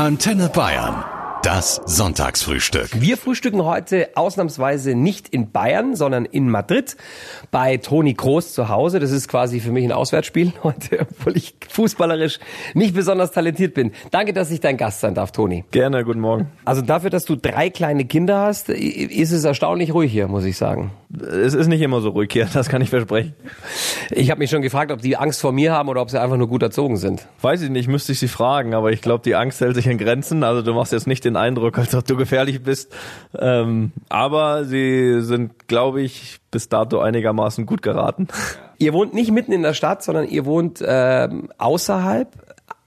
Antenne Bayern. Das Sonntagsfrühstück. Wir frühstücken heute ausnahmsweise nicht in Bayern, sondern in Madrid bei Toni Kroos zu Hause. Das ist quasi für mich ein Auswärtsspiel heute, obwohl ich fußballerisch nicht besonders talentiert bin. Danke, dass ich dein Gast sein darf, Toni. Gerne, guten Morgen. Also dafür, dass du drei kleine Kinder hast, ist es erstaunlich ruhig hier, muss ich sagen. Es ist nicht immer so ruhig hier, das kann ich versprechen. Ich habe mich schon gefragt, ob die Angst vor mir haben oder ob sie einfach nur gut erzogen sind. Weiß ich nicht, müsste ich sie fragen, aber ich glaube, die Angst hält sich in Grenzen. Also du machst jetzt nicht den Eindruck, als ob du gefährlich bist. Ähm, aber sie sind, glaube ich, bis dato einigermaßen gut geraten. Ihr wohnt nicht mitten in der Stadt, sondern ihr wohnt äh, außerhalb.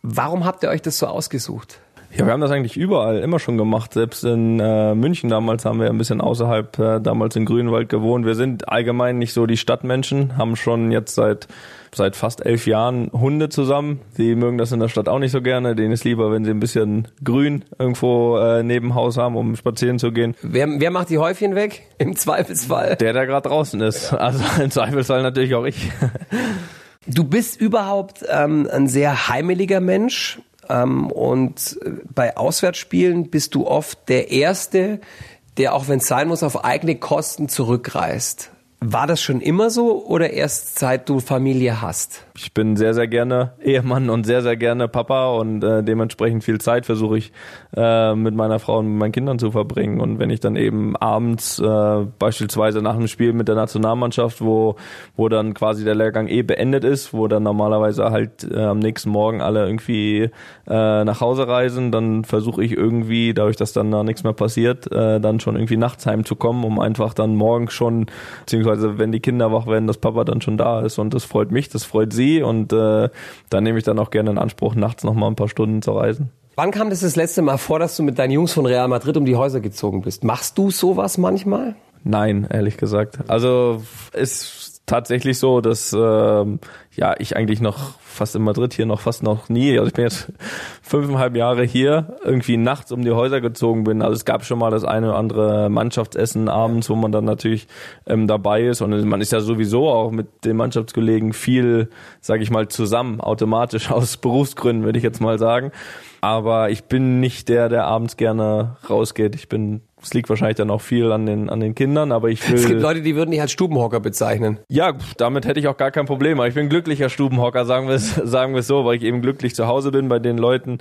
Warum habt ihr euch das so ausgesucht? Ja, wir haben das eigentlich überall immer schon gemacht. Selbst in äh, München damals haben wir ein bisschen außerhalb, äh, damals in Grünwald gewohnt. Wir sind allgemein nicht so die Stadtmenschen, haben schon jetzt seit seit fast elf Jahren Hunde zusammen. Die mögen das in der Stadt auch nicht so gerne. Denen ist lieber, wenn sie ein bisschen Grün irgendwo äh, neben Haus haben, um spazieren zu gehen. Wer, wer macht die Häufchen weg? Im Zweifelsfall. Der, der gerade draußen ist. Also im Zweifelsfall natürlich auch ich. Du bist überhaupt ähm, ein sehr heimeliger Mensch. Ähm, und bei Auswärtsspielen bist du oft der Erste, der, auch wenn es sein muss, auf eigene Kosten zurückreist. War das schon immer so oder erst seit du Familie hast? Ich bin sehr, sehr gerne Ehemann und sehr, sehr gerne Papa und äh, dementsprechend viel Zeit versuche ich äh, mit meiner Frau und mit meinen Kindern zu verbringen. Und wenn ich dann eben abends äh, beispielsweise nach einem Spiel mit der Nationalmannschaft, wo, wo dann quasi der Lehrgang eh beendet ist, wo dann normalerweise halt äh, am nächsten Morgen alle irgendwie äh, nach Hause reisen, dann versuche ich irgendwie, dadurch, dass dann da nichts mehr passiert, äh, dann schon irgendwie nachts heimzukommen, um einfach dann morgens schon, beziehungsweise wenn die Kinder wach werden, dass Papa dann schon da ist. Und das freut mich, das freut sie sie und äh, da nehme ich dann auch gerne in Anspruch, nachts noch mal ein paar Stunden zu reisen. Wann kam das das letzte Mal vor, dass du mit deinen Jungs von Real Madrid um die Häuser gezogen bist? Machst du sowas manchmal? Nein, ehrlich gesagt. Also ist tatsächlich so, dass ähm, ja ich eigentlich noch fast in Madrid hier noch fast noch nie. Also ich bin jetzt fünfeinhalb Jahre hier, irgendwie nachts um die Häuser gezogen bin. Also es gab schon mal das eine oder andere Mannschaftsessen abends, wo man dann natürlich ähm, dabei ist. Und man ist ja sowieso auch mit den Mannschaftskollegen viel, sage ich mal, zusammen, automatisch aus Berufsgründen, würde ich jetzt mal sagen. Aber ich bin nicht der, der abends gerne rausgeht. Ich bin es liegt wahrscheinlich dann auch viel an den, an den Kindern, aber ich will. Es gibt Leute, die würden dich als Stubenhocker bezeichnen. Ja, damit hätte ich auch gar kein Problem. Aber ich bin glücklicher Stubenhocker, sagen wir es, sagen wir es so, weil ich eben glücklich zu Hause bin bei den Leuten,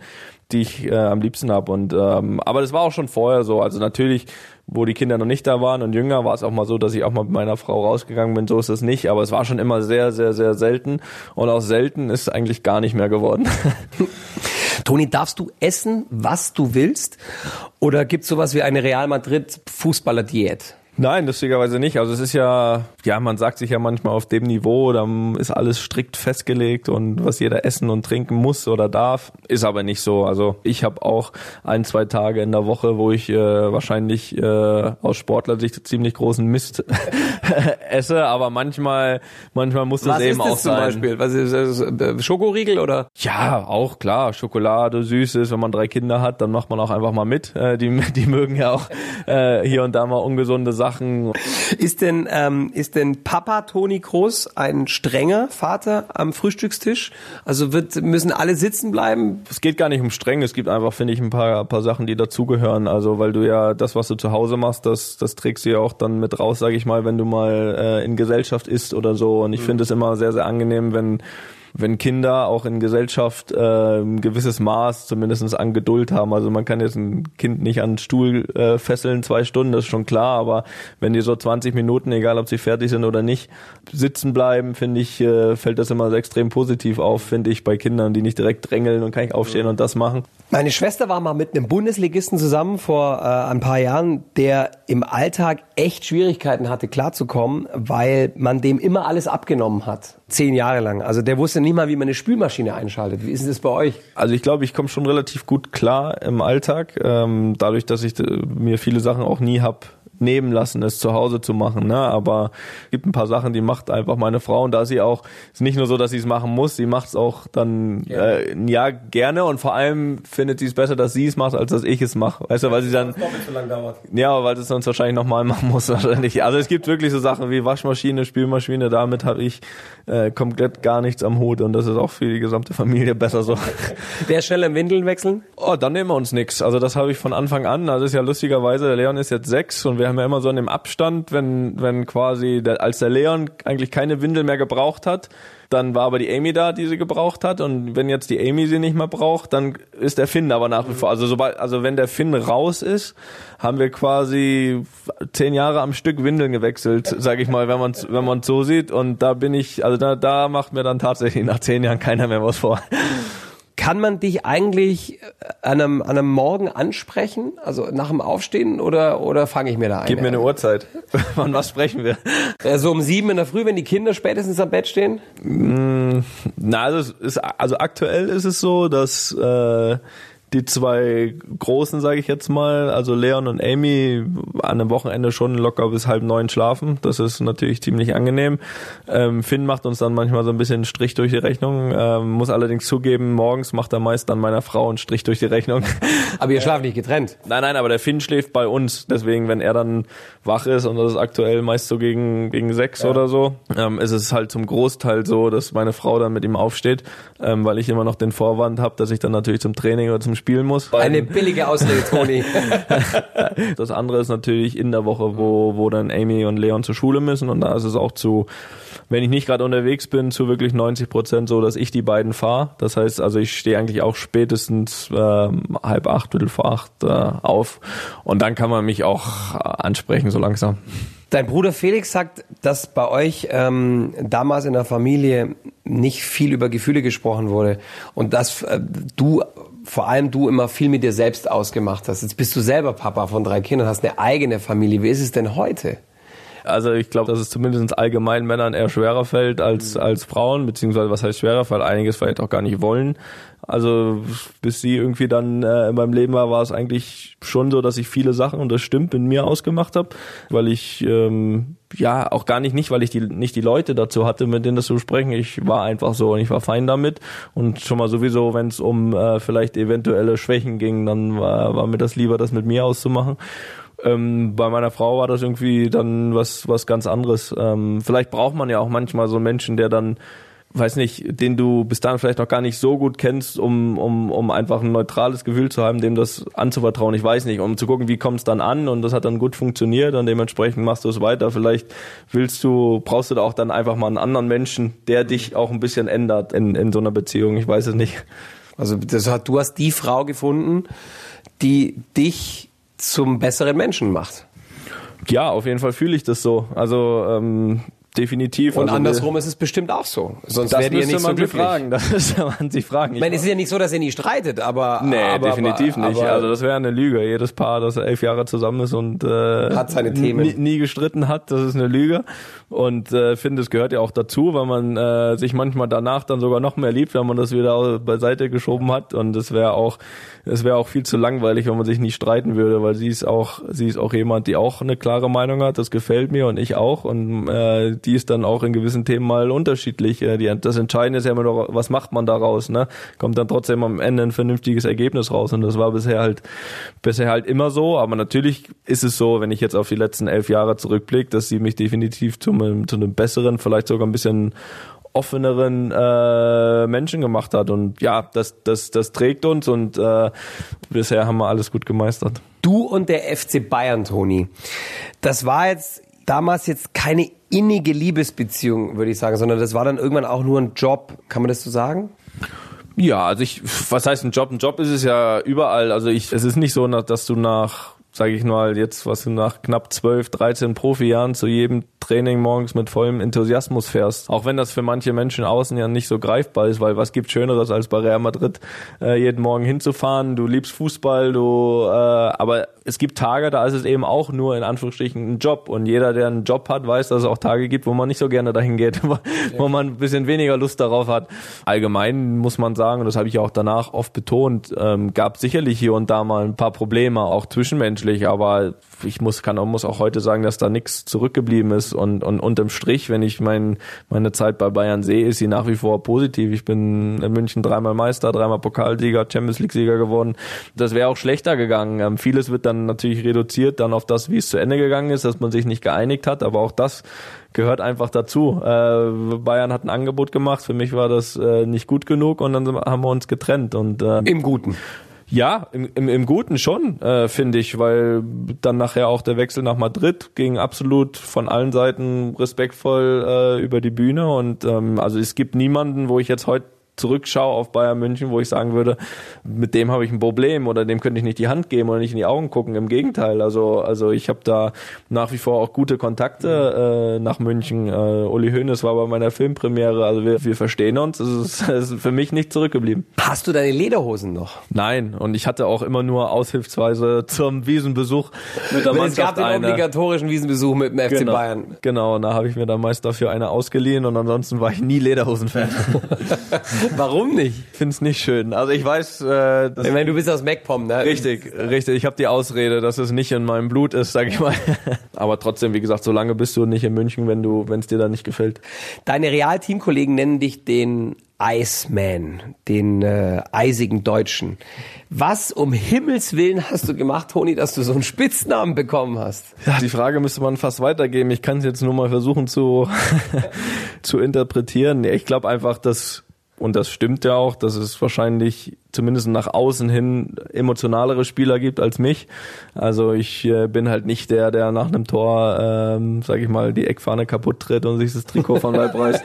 die ich äh, am liebsten habe. Und ähm, aber das war auch schon vorher so. Also natürlich, wo die Kinder noch nicht da waren und jünger, war es auch mal so, dass ich auch mal mit meiner Frau rausgegangen bin. So ist es nicht. Aber es war schon immer sehr, sehr, sehr selten. Und auch selten ist eigentlich gar nicht mehr geworden. Toni, darfst du essen, was du willst? Oder gibt es sowas wie eine Real Madrid Fußballer-Diät? Nein, lustigerweise nicht. Also es ist ja, ja, man sagt sich ja manchmal auf dem Niveau, da ist alles strikt festgelegt und was jeder essen und trinken muss oder darf, ist aber nicht so. Also ich habe auch ein, zwei Tage in der Woche, wo ich äh, wahrscheinlich äh, aus Sportlersicht ziemlich großen Mist esse, aber manchmal, manchmal muss das was eben ist das auch zum sein. Beispiel? Was ist das? Äh, Schokoriegel oder? Ja, auch klar. Schokolade, Süßes. Wenn man drei Kinder hat, dann macht man auch einfach mal mit. Äh, die, die mögen ja auch äh, hier und da mal ungesunde Sachen. Ist denn, ähm, ist denn Papa Toni Groß ein strenger Vater am Frühstückstisch? Also wird, müssen alle sitzen bleiben? Es geht gar nicht um streng. Es gibt einfach, finde ich, ein paar, ein paar Sachen, die dazugehören. Also, weil du ja das, was du zu Hause machst, das, das trägst du ja auch dann mit raus, sage ich mal, wenn du mal äh, in Gesellschaft isst oder so. Und ich finde es immer sehr, sehr angenehm, wenn wenn Kinder auch in Gesellschaft äh, ein gewisses Maß zumindestens an Geduld haben. Also man kann jetzt ein Kind nicht an den Stuhl äh, fesseln, zwei Stunden, das ist schon klar, aber wenn die so 20 Minuten, egal ob sie fertig sind oder nicht, sitzen bleiben, finde ich, äh, fällt das immer extrem positiv auf, finde ich, bei Kindern, die nicht direkt drängeln und kann ich aufstehen und das machen. Meine Schwester war mal mit einem Bundesligisten zusammen vor äh, ein paar Jahren, der im Alltag echt Schwierigkeiten hatte, klarzukommen, weil man dem immer alles abgenommen hat. Zehn Jahre lang. Also der wusste nicht mal, wie man eine Spülmaschine einschaltet. Wie ist das bei euch? Also ich glaube, ich komme schon relativ gut klar im Alltag, ähm, dadurch, dass ich äh, mir viele Sachen auch nie hab nehmen lassen, es zu Hause zu machen. Ne? Aber es gibt ein paar Sachen, die macht einfach meine Frau und da sie auch, ist nicht nur so, dass sie es machen muss, sie macht es auch dann ja. Äh, ja gerne und vor allem findet sie es besser, dass sie es macht, als dass ich es mache. Weißt du, weil sie dann ja, weil es sonst wahrscheinlich nochmal machen muss wahrscheinlich. Also es gibt wirklich so Sachen wie Waschmaschine, Spülmaschine, damit habe ich äh, komplett gar nichts am Hut und das ist auch für die gesamte Familie besser so. Wer schnell im Windeln wechseln? Oh, dann nehmen wir uns nix. Also das habe ich von Anfang an. Also ist ja lustigerweise, der Leon ist jetzt sechs und wir haben ja immer so in dem Abstand, wenn, wenn quasi, der, als der Leon eigentlich keine Windel mehr gebraucht hat, dann war aber die Amy da, die sie gebraucht hat. Und wenn jetzt die Amy sie nicht mehr braucht, dann ist der Finn aber nach wie vor. Also sobald, also wenn der Finn raus ist, haben wir quasi zehn Jahre am Stück Windeln gewechselt, sage ich mal, wenn man wenn man so sieht. Und da bin ich, also da, da macht mir dann tatsächlich nach zehn Jahren keiner mehr was vor. Kann man dich eigentlich an einem, an einem Morgen ansprechen, also nach dem Aufstehen, oder, oder fange ich mir da ein? Gib mir eine Uhrzeit. Wann was sprechen wir? Ja, so um sieben in der Früh, wenn die Kinder spätestens am Bett stehen? Mm, na, also, ist, also aktuell ist es so, dass äh, die zwei Großen, sage ich jetzt mal, also Leon und Amy, an einem Wochenende schon locker bis halb neun schlafen. Das ist natürlich ziemlich angenehm. Ähm, Finn macht uns dann manchmal so ein bisschen Strich durch die Rechnung, ähm, muss allerdings zugeben, morgens macht er meist dann meiner Frau einen Strich durch die Rechnung. Aber ihr schlaft nicht getrennt? Nein, nein, aber der Finn schläft bei uns. Deswegen, wenn er dann wach ist, und das ist aktuell meist so gegen, gegen sechs ja. oder so, ähm, ist es halt zum Großteil so, dass meine Frau dann mit ihm aufsteht, ähm, weil ich immer noch den Vorwand habe, dass ich dann natürlich zum Training oder zum spielen muss. Eine billige Ausrede, Toni. das andere ist natürlich in der Woche, wo, wo dann Amy und Leon zur Schule müssen und da ist es auch zu, wenn ich nicht gerade unterwegs bin, zu wirklich 90 Prozent so, dass ich die beiden fahre. Das heißt, also ich stehe eigentlich auch spätestens äh, halb acht, viertel vor acht äh, auf und dann kann man mich auch ansprechen so langsam. Dein Bruder Felix sagt, dass bei euch ähm, damals in der Familie nicht viel über Gefühle gesprochen wurde und dass äh, du vor allem du immer viel mit dir selbst ausgemacht hast. Jetzt bist du selber Papa von drei Kindern, hast eine eigene Familie. Wie ist es denn heute? Also ich glaube, dass es zumindest allgemein Männern eher schwerer fällt als, als Frauen, beziehungsweise was heißt schwerer, weil einiges vielleicht auch gar nicht wollen. Also bis sie irgendwie dann äh, in meinem Leben war, war es eigentlich schon so, dass ich viele Sachen, und das stimmt, mit mir ausgemacht habe, weil ich ähm, ja auch gar nicht, nicht, weil ich die nicht die Leute dazu hatte, mit denen das zu sprechen. Ich war einfach so und ich war fein damit. Und schon mal sowieso, wenn es um äh, vielleicht eventuelle Schwächen ging, dann war, war mir das lieber, das mit mir auszumachen. Ähm, bei meiner Frau war das irgendwie dann was, was ganz anderes. Ähm, vielleicht braucht man ja auch manchmal so einen Menschen, der dann, weiß nicht, den du bis dahin vielleicht noch gar nicht so gut kennst, um, um, um einfach ein neutrales Gefühl zu haben, dem das anzuvertrauen. Ich weiß nicht, um zu gucken, wie kommt es dann an und das hat dann gut funktioniert und dementsprechend machst du es weiter. Vielleicht willst du, brauchst du da auch dann einfach mal einen anderen Menschen, der dich auch ein bisschen ändert in, in so einer Beziehung. Ich weiß es nicht. Also das hat, du hast die Frau gefunden, die dich zum besseren Menschen macht. Ja, auf jeden Fall fühle ich das so. Also ähm, definitiv. Und also andersrum ist es bestimmt auch so. Sonst wäre ihr nicht so glücklich. Fragen. Das müsste man sich fragen. Ich meine, es ist ja nicht so, dass ihr nie streitet, aber nee, aber, definitiv aber, nicht. Aber, also das wäre eine Lüge. Jedes Paar, das elf Jahre zusammen ist und äh, hat seine Themen nie, nie gestritten hat, das ist eine Lüge. Und äh, finde, es gehört ja auch dazu, weil man äh, sich manchmal danach dann sogar noch mehr liebt, wenn man das wieder beiseite geschoben hat. Und es wäre auch, es wäre auch viel zu langweilig, wenn man sich nicht streiten würde, weil sie ist auch, sie ist auch jemand, die auch eine klare Meinung hat. Das gefällt mir und ich auch. Und äh, die ist dann auch in gewissen Themen mal unterschiedlich. Äh, die, das Entscheidende ist ja immer noch, was macht man daraus? Ne? Kommt dann trotzdem am Ende ein vernünftiges Ergebnis raus. Und das war bisher halt, bisher halt immer so. Aber natürlich ist es so, wenn ich jetzt auf die letzten elf Jahre zurückblicke, dass sie mich definitiv zum einem, zu einem besseren, vielleicht sogar ein bisschen offeneren äh, Menschen gemacht hat. Und ja, das, das, das trägt uns und äh, bisher haben wir alles gut gemeistert. Du und der FC Bayern, Toni. Das war jetzt damals jetzt keine innige Liebesbeziehung, würde ich sagen, sondern das war dann irgendwann auch nur ein Job. Kann man das so sagen? Ja, also ich, was heißt ein Job? Ein Job ist es ja überall. Also ich, es ist nicht so, dass du nach sage ich mal, jetzt was nach knapp 12, 13 Profijahren zu jedem Training morgens mit vollem Enthusiasmus fährst. Auch wenn das für manche Menschen außen ja nicht so greifbar ist, weil was gibt Schöneres als bei Real Madrid äh, jeden Morgen hinzufahren? Du liebst Fußball, du, äh, aber es gibt Tage, da ist es eben auch nur in Anführungsstrichen ein Job und jeder, der einen Job hat, weiß, dass es auch Tage gibt, wo man nicht so gerne dahin geht, wo man ein bisschen weniger Lust darauf hat. Allgemein muss man sagen, und das habe ich auch danach oft betont, ähm, gab sicherlich hier und da mal ein paar Probleme, auch zwischenmenschlich, aber ich muss, kann, muss auch heute sagen, dass da nichts zurückgeblieben ist und, und unterm Strich, wenn ich mein, meine Zeit bei Bayern sehe, ist sie nach wie vor positiv. Ich bin in München dreimal Meister, dreimal Pokalsieger, Champions League Sieger geworden. Das wäre auch schlechter gegangen. Ähm, vieles wird dann natürlich reduziert dann auf das, wie es zu Ende gegangen ist, dass man sich nicht geeinigt hat, aber auch das gehört einfach dazu. Äh, Bayern hat ein Angebot gemacht, für mich war das äh, nicht gut genug und dann haben wir uns getrennt und äh, im Guten. Ja, im, im, im Guten schon, äh, finde ich, weil dann nachher auch der Wechsel nach Madrid ging absolut von allen Seiten respektvoll äh, über die Bühne. Und ähm, also es gibt niemanden, wo ich jetzt heute zurückschaue auf Bayern München, wo ich sagen würde, mit dem habe ich ein Problem oder dem könnte ich nicht die Hand geben oder nicht in die Augen gucken. Im Gegenteil, also also ich habe da nach wie vor auch gute Kontakte äh, nach München. Äh, Uli Hoeneß war bei meiner Filmpremiere, also wir, wir verstehen uns. Es ist, ist für mich nicht zurückgeblieben. Hast du deine Lederhosen noch? Nein, und ich hatte auch immer nur aushilfsweise zum Wiesenbesuch mit der Mannschaft Es gab den eine. obligatorischen Wiesenbesuch mit dem FC genau, Bayern. Genau, und da habe ich mir dann meist dafür eine ausgeliehen und ansonsten war ich nie Lederhosen-Fan. Warum nicht? Ich finde es nicht schön. Also ich weiß, äh, ich meine, du bist aus MacPom, ne? Richtig, richtig. Ich habe die Ausrede, dass es nicht in meinem Blut ist, sag ich mal. Aber trotzdem, wie gesagt, so lange bist du nicht in München, wenn du, wenn es dir da nicht gefällt. Deine Realteamkollegen nennen dich den Iceman, den äh, eisigen Deutschen. Was um Himmels Willen hast du gemacht, Toni, dass du so einen Spitznamen bekommen hast? Ja, die Frage müsste man fast weitergeben. Ich kann es jetzt nur mal versuchen zu, zu interpretieren. Ich glaube einfach, dass und das stimmt ja auch, dass es wahrscheinlich zumindest nach außen hin emotionalere Spieler gibt als mich. Also ich äh, bin halt nicht der, der nach einem Tor, ähm, sag ich mal, die Eckfahne kaputt tritt und sich das Trikot von Leib reißt.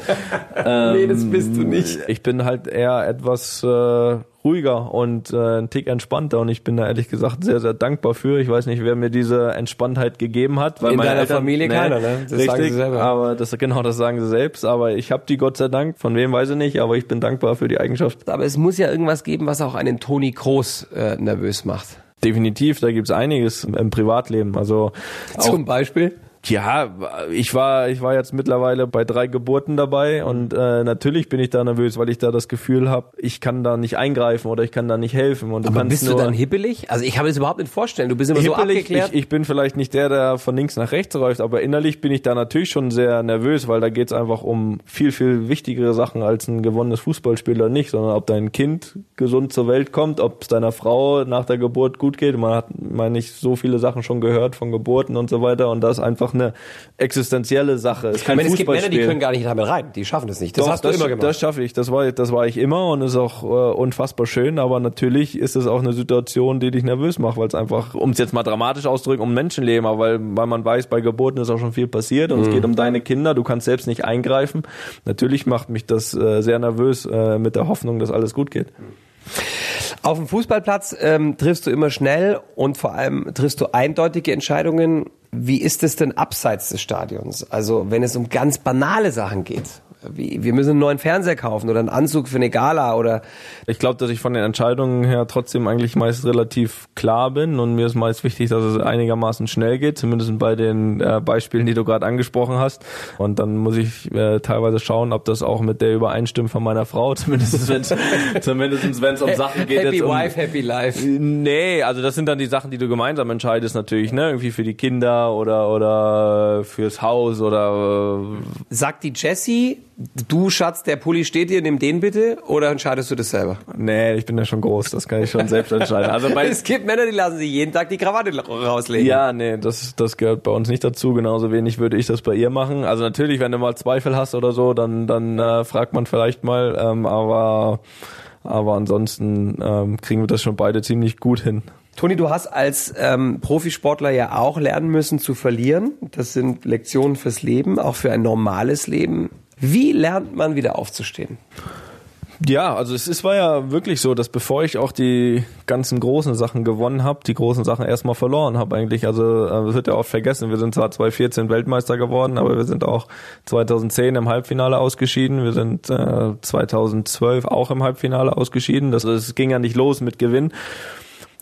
ähm, nee, das bist du nicht. Ich bin halt eher etwas äh, ruhiger und äh, ein Tick entspannter und ich bin da ehrlich gesagt sehr, sehr dankbar für. Ich weiß nicht, wer mir diese Entspanntheit gegeben hat. Weil In deiner Eltern, Familie nee, keiner, ne? Das richtig, sagen sie selber. aber das, genau, das sagen sie selbst. Aber ich habe die Gott sei Dank, von wem weiß ich nicht, aber ich bin dankbar für die Eigenschaft. Aber es muss ja irgendwas geben, was auch einen Toni Kroos äh, nervös macht. Definitiv, da gibt's einiges im Privatleben. Also Zum Beispiel? Ja, ich war, ich war jetzt mittlerweile bei drei Geburten dabei und äh, natürlich bin ich da nervös, weil ich da das Gefühl habe, ich kann da nicht eingreifen oder ich kann da nicht helfen. Und du Aber bist du dann hippelig? Also ich mir das überhaupt nicht vorstellen. Du bist immer hippelig, so abgeklärt. Ich, ich bin vielleicht nicht der, der von links nach rechts läuft, aber innerlich bin ich da natürlich schon sehr nervös, weil da geht's einfach um viel, viel wichtigere Sachen als ein gewonnenes Fußballspiel oder nicht, sondern ob dein Kind gesund zur Welt kommt, ob es deiner Frau nach der Geburt gut geht. Man hat, meine ich, so viele Sachen schon gehört von Geburten und so weiter und das einfach eine existenzielle Sache. Es, ich meine, es gibt Männer, die können gar nicht damit rein. Die schaffen das nicht. Das Doch, hast du das, immer gemacht. Das schaffe ich. Das war, das war ich immer und ist auch äh, unfassbar schön. Aber natürlich ist es auch eine Situation, die dich nervös macht, weil es einfach, um es jetzt mal dramatisch auszudrücken, um Menschenleben, aber weil, weil man weiß, bei Geburten ist auch schon viel passiert und mhm. es geht um deine Kinder. Du kannst selbst nicht eingreifen. Natürlich macht mich das äh, sehr nervös äh, mit der Hoffnung, dass alles gut geht. Auf dem Fußballplatz ähm, triffst du immer schnell und vor allem triffst du eindeutige Entscheidungen. Wie ist es denn abseits des Stadions? Also wenn es um ganz banale Sachen geht wie, wir müssen einen neuen Fernseher kaufen oder einen Anzug für eine Gala oder. Ich glaube, dass ich von den Entscheidungen her trotzdem eigentlich meist relativ klar bin und mir ist meist wichtig, dass es einigermaßen schnell geht, zumindest bei den äh, Beispielen, die du gerade angesprochen hast. Und dann muss ich äh, teilweise schauen, ob das auch mit der übereinstimmt von meiner Frau, zumindest wenn es um Sachen geht. Happy jetzt um, Wife, Happy Life. Nee, also das sind dann die Sachen, die du gemeinsam entscheidest natürlich, ne? Irgendwie für die Kinder oder oder fürs Haus oder. Äh, Sagt die Jessie, Du, Schatz, der Pulli steht dir, nimm den bitte oder entscheidest du das selber? Nee, ich bin ja schon groß, das kann ich schon selbst entscheiden. Also bei es gibt Männer, die lassen sich jeden Tag die Krawatte rauslegen. Ja, nee, das, das gehört bei uns nicht dazu. Genauso wenig würde ich das bei ihr machen. Also natürlich, wenn du mal Zweifel hast oder so, dann, dann äh, fragt man vielleicht mal, ähm, aber, aber ansonsten ähm, kriegen wir das schon beide ziemlich gut hin. Toni, du hast als ähm, Profisportler ja auch lernen müssen zu verlieren. Das sind Lektionen fürs Leben, auch für ein normales Leben. Wie lernt man wieder aufzustehen? Ja, also es ist, war ja wirklich so, dass bevor ich auch die ganzen großen Sachen gewonnen habe, die großen Sachen erstmal verloren habe eigentlich. Also äh, das wird ja oft vergessen. Wir sind zwar 2014 Weltmeister geworden, aber wir sind auch 2010 im Halbfinale ausgeschieden. Wir sind äh, 2012 auch im Halbfinale ausgeschieden. Das, das ging ja nicht los mit Gewinn.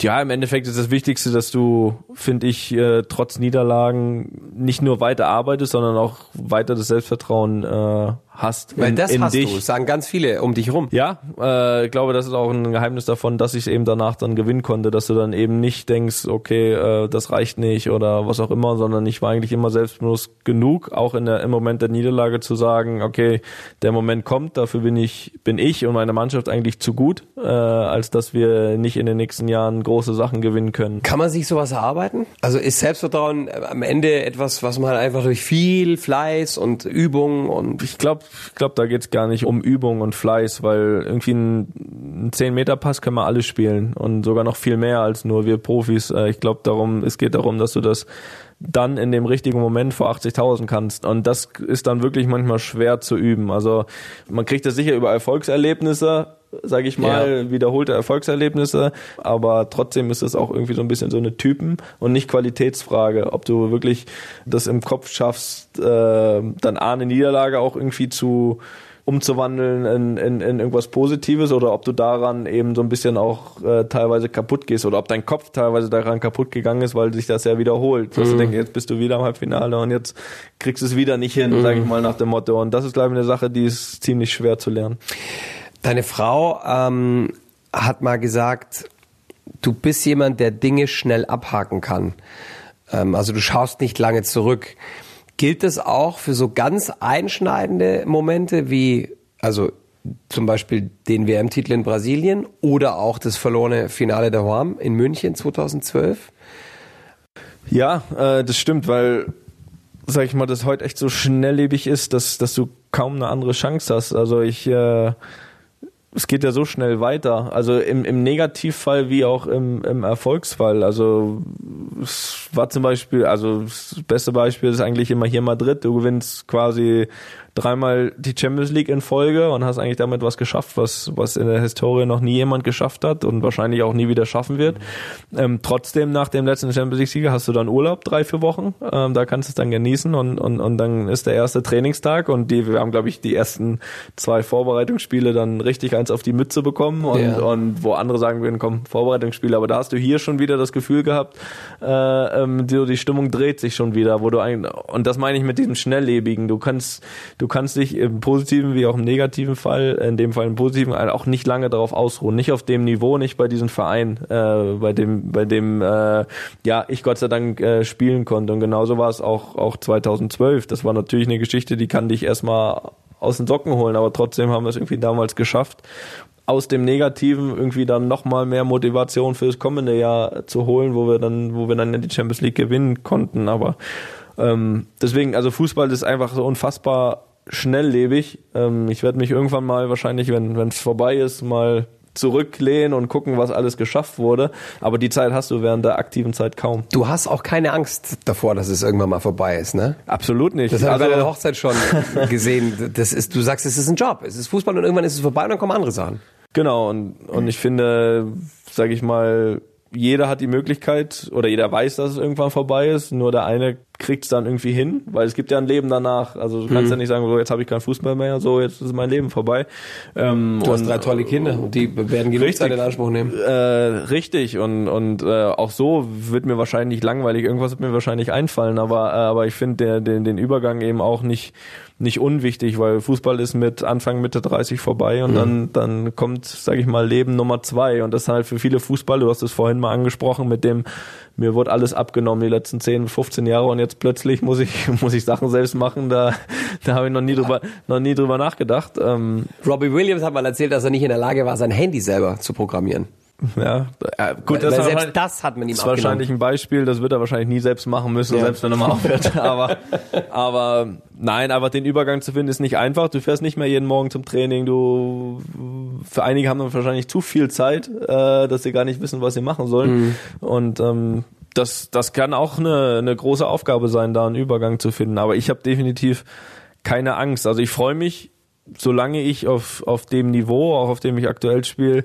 Ja, im Endeffekt ist das Wichtigste, dass du, finde ich, äh, trotz Niederlagen nicht nur weiter arbeitest, sondern auch weiter das Selbstvertrauen äh, hast. Weil in, das in hast dich. du, sagen ganz viele um dich rum. Ja, äh, ich glaube, das ist auch ein Geheimnis davon, dass ich eben danach dann gewinnen konnte, dass du dann eben nicht denkst, okay, äh, das reicht nicht oder was auch immer, sondern ich war eigentlich immer selbstbewusst genug, auch in der, im Moment der Niederlage zu sagen, okay, der Moment kommt, dafür bin ich, bin ich und meine Mannschaft eigentlich zu gut, äh, als dass wir nicht in den nächsten Jahren große Sachen gewinnen können. Kann man sich sowas erarbeiten? Also ist Selbstvertrauen am Ende etwas, was man einfach durch viel Fleiß und Übung und Ich glaube, ich glaub, da geht's gar nicht um Übung und Fleiß, weil irgendwie ein, ein 10-Meter-Pass können wir alle spielen und sogar noch viel mehr als nur wir Profis. Äh, Ich glaube darum, es geht darum, dass du das dann in dem richtigen Moment vor 80.000 kannst. Und das ist dann wirklich manchmal schwer zu üben. Also man kriegt das sicher über Erfolgserlebnisse, sage ich mal, Ja. wiederholte Erfolgserlebnisse, aber trotzdem ist es auch irgendwie so ein bisschen so eine Typen- und nicht Qualitätsfrage, ob du wirklich das im Kopf schaffst, äh, dann A, eine Niederlage auch irgendwie zu umzuwandeln in, in, in irgendwas Positives oder ob du daran eben so ein bisschen auch äh, teilweise kaputt gehst oder ob dein Kopf teilweise daran kaputt gegangen ist, weil sich das ja wiederholt. Dass du denkst, jetzt bist du wieder im Halbfinale und jetzt kriegst du es wieder nicht hin, sage ich mal nach dem Motto. Und das ist, glaube ich, eine Sache, die ist ziemlich schwer zu lernen. Deine Frau ähm, hat mal gesagt, du bist jemand, der Dinge schnell abhaken kann. Ähm, also du schaust nicht lange zurück. Gilt das auch für so ganz einschneidende Momente wie, also zum Beispiel den WM-Titel in Brasilien oder auch das verlorene Finale der WAM in München 2012? Ja, äh, das stimmt, weil, sag ich mal, das heute echt so schnelllebig ist, dass, dass du kaum eine andere Chance hast. Also ich, äh, es geht ja so schnell weiter. Also im, im Negativfall wie auch im, im Erfolgsfall. Also es war zum Beispiel, also das beste Beispiel ist eigentlich immer hier Madrid. Du gewinnst quasi dreimal die Champions League in Folge und hast eigentlich damit was geschafft, was, was in der Historie noch nie jemand geschafft hat und wahrscheinlich auch nie wieder schaffen wird. Ähm, trotzdem nach dem letzten Champions League Sieger hast du dann Urlaub, drei, vier Wochen. Ähm, da kannst du es dann genießen und, und, und dann ist der erste Trainingstag und die, wir haben, glaube ich, die ersten zwei Vorbereitungsspiele dann richtig eins auf die Mütze bekommen und, Ja. und wo andere sagen würden, komm, Vorbereitungsspiele, aber da hast du hier schon wieder das Gefühl gehabt, äh, ähm, die, die Stimmung dreht sich schon wieder, wo du eigentlich, und das meine ich mit diesem Schnelllebigen, du kannst, du kannst dich im positiven wie auch im negativen Fall, in dem Fall im positiven, auch nicht lange darauf ausruhen, nicht auf dem Niveau, nicht bei diesem Verein, äh, bei dem, bei dem, äh, ja, ich Gott sei Dank äh, spielen konnte. Und genauso war es auch, auch 2012, das war natürlich eine Geschichte, die kann dich erstmal aus den Socken holen, aber trotzdem haben wir es irgendwie damals geschafft aus dem Negativen irgendwie dann nochmal mehr Motivation für das kommende Jahr zu holen, wo wir dann, wo wir dann die Champions League gewinnen konnten. Aber ähm, deswegen, also Fußball ist einfach so unfassbar schnelllebig. Ähm, ich werde mich irgendwann mal wahrscheinlich, wenn es vorbei ist, mal zurücklehnen und gucken, was alles geschafft wurde. Aber die Zeit hast du während der aktiven Zeit kaum. Du hast auch keine Angst davor, dass es irgendwann mal vorbei ist, ne? Absolut nicht. Das haben wir bei Also- der Hochzeit schon gesehen. Das ist, du sagst, es ist ein Job, es ist Fußball und irgendwann ist es vorbei und dann kommen andere Sachen. Genau, und, und ich finde, sage ich mal, jeder hat die Möglichkeit oder jeder weiß, dass es irgendwann vorbei ist, nur der eine kriegt es dann irgendwie hin, weil es gibt ja ein Leben danach. Also du Mhm. kannst ja nicht sagen, so jetzt habe ich keinen Fußball mehr, so jetzt ist mein Leben vorbei. Ähm, Du hast drei tolle Kinder und die werden genug Richtig. Zeit in Anspruch nehmen. Äh, richtig und und äh, auch so wird mir wahrscheinlich langweilig. Irgendwas wird mir wahrscheinlich einfallen, aber äh, aber ich finde den den Übergang eben auch nicht nicht unwichtig, weil Fußball ist mit Anfang Mitte 30 vorbei und dann dann kommt, sage ich mal, Leben Nummer zwei und das ist halt für viele Fußball. Du hast es vorhin mal angesprochen mit dem mir wurde alles abgenommen die letzten 10, 15 Jahre und jetzt plötzlich muss ich muss ich Sachen selbst machen. Da da habe ich noch nie drüber noch nie drüber nachgedacht. Ähm, Robbie Williams hat mal erzählt, dass er nicht in der Lage war, sein Handy selber zu programmieren. Ja, äh, gut, Weil das war selbst das hat man ihm ist wahrscheinlich ein Beispiel, das wird er wahrscheinlich nie selbst machen müssen, Ja. selbst wenn er mal aufhört. Aber, aber nein, aber den Übergang zu finden ist nicht einfach. Du fährst nicht mehr jeden Morgen zum Training. Du für einige haben dann wahrscheinlich zu viel Zeit, äh, dass sie gar nicht wissen, was sie machen sollen. Und ähm, das, das kann auch eine, eine große Aufgabe sein, da einen Übergang zu finden. Aber ich habe definitiv keine Angst. Also ich freue mich solange ich auf, auf dem Niveau, auch auf dem ich aktuell spiele,